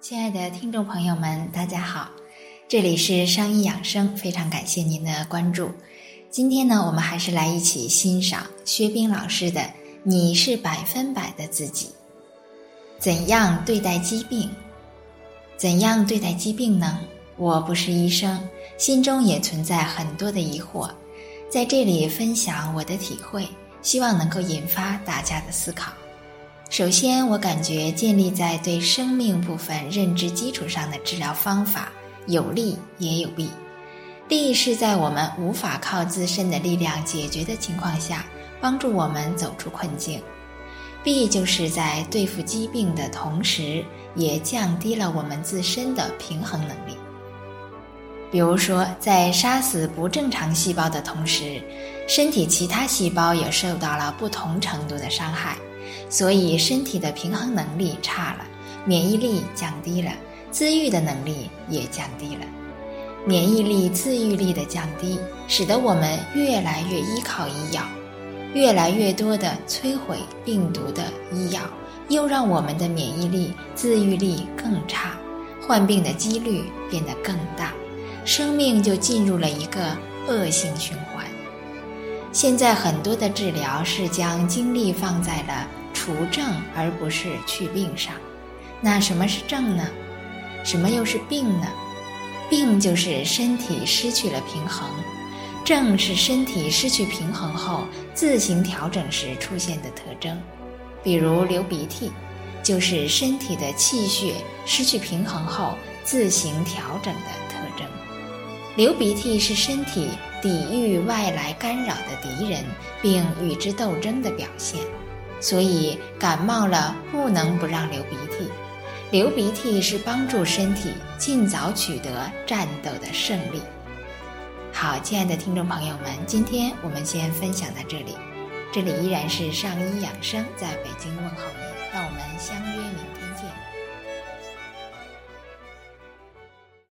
亲爱的听众朋友们，大家好，这里是商医养生，非常感谢您的关注。今天呢，我们还是来一起欣赏薛冰老师的《你是百分百的自己》。怎样对待疾病？怎样对待疾病呢？我不是医生，心中也存在很多的疑惑，在这里分享我的体会，希望能够引发大家的思考。首先，我感觉建立在对生命部分认知基础上的治疗方法有利也有弊。利是在我们无法靠自身的力量解决的情况下，帮助我们走出困境；弊就是在对付疾病的同时，也降低了我们自身的平衡能力。比如说，在杀死不正常细胞的同时，身体其他细胞也受到了不同程度的伤害。所以，身体的平衡能力差了，免疫力降低了，自愈的能力也降低了。免疫力、自愈力的降低，使得我们越来越依靠医药，越来越多的摧毁病毒的医药，又让我们的免疫力、自愈力更差，患病的几率变得更大，生命就进入了一个恶性循环。现在很多的治疗是将精力放在了。除症而不是去病上，那什么是症呢？什么又是病呢？病就是身体失去了平衡，症是身体失去平衡后自行调整时出现的特征。比如流鼻涕，就是身体的气血失去平衡后自行调整的特征。流鼻涕是身体抵御外来干扰的敌人，并与之斗争的表现。所以感冒了不能不让流鼻涕，流鼻涕是帮助身体尽早取得战斗的胜利。好，亲爱的听众朋友们，今天我们先分享到这里，这里依然是上医养生在北京问候您，让我们相约明天。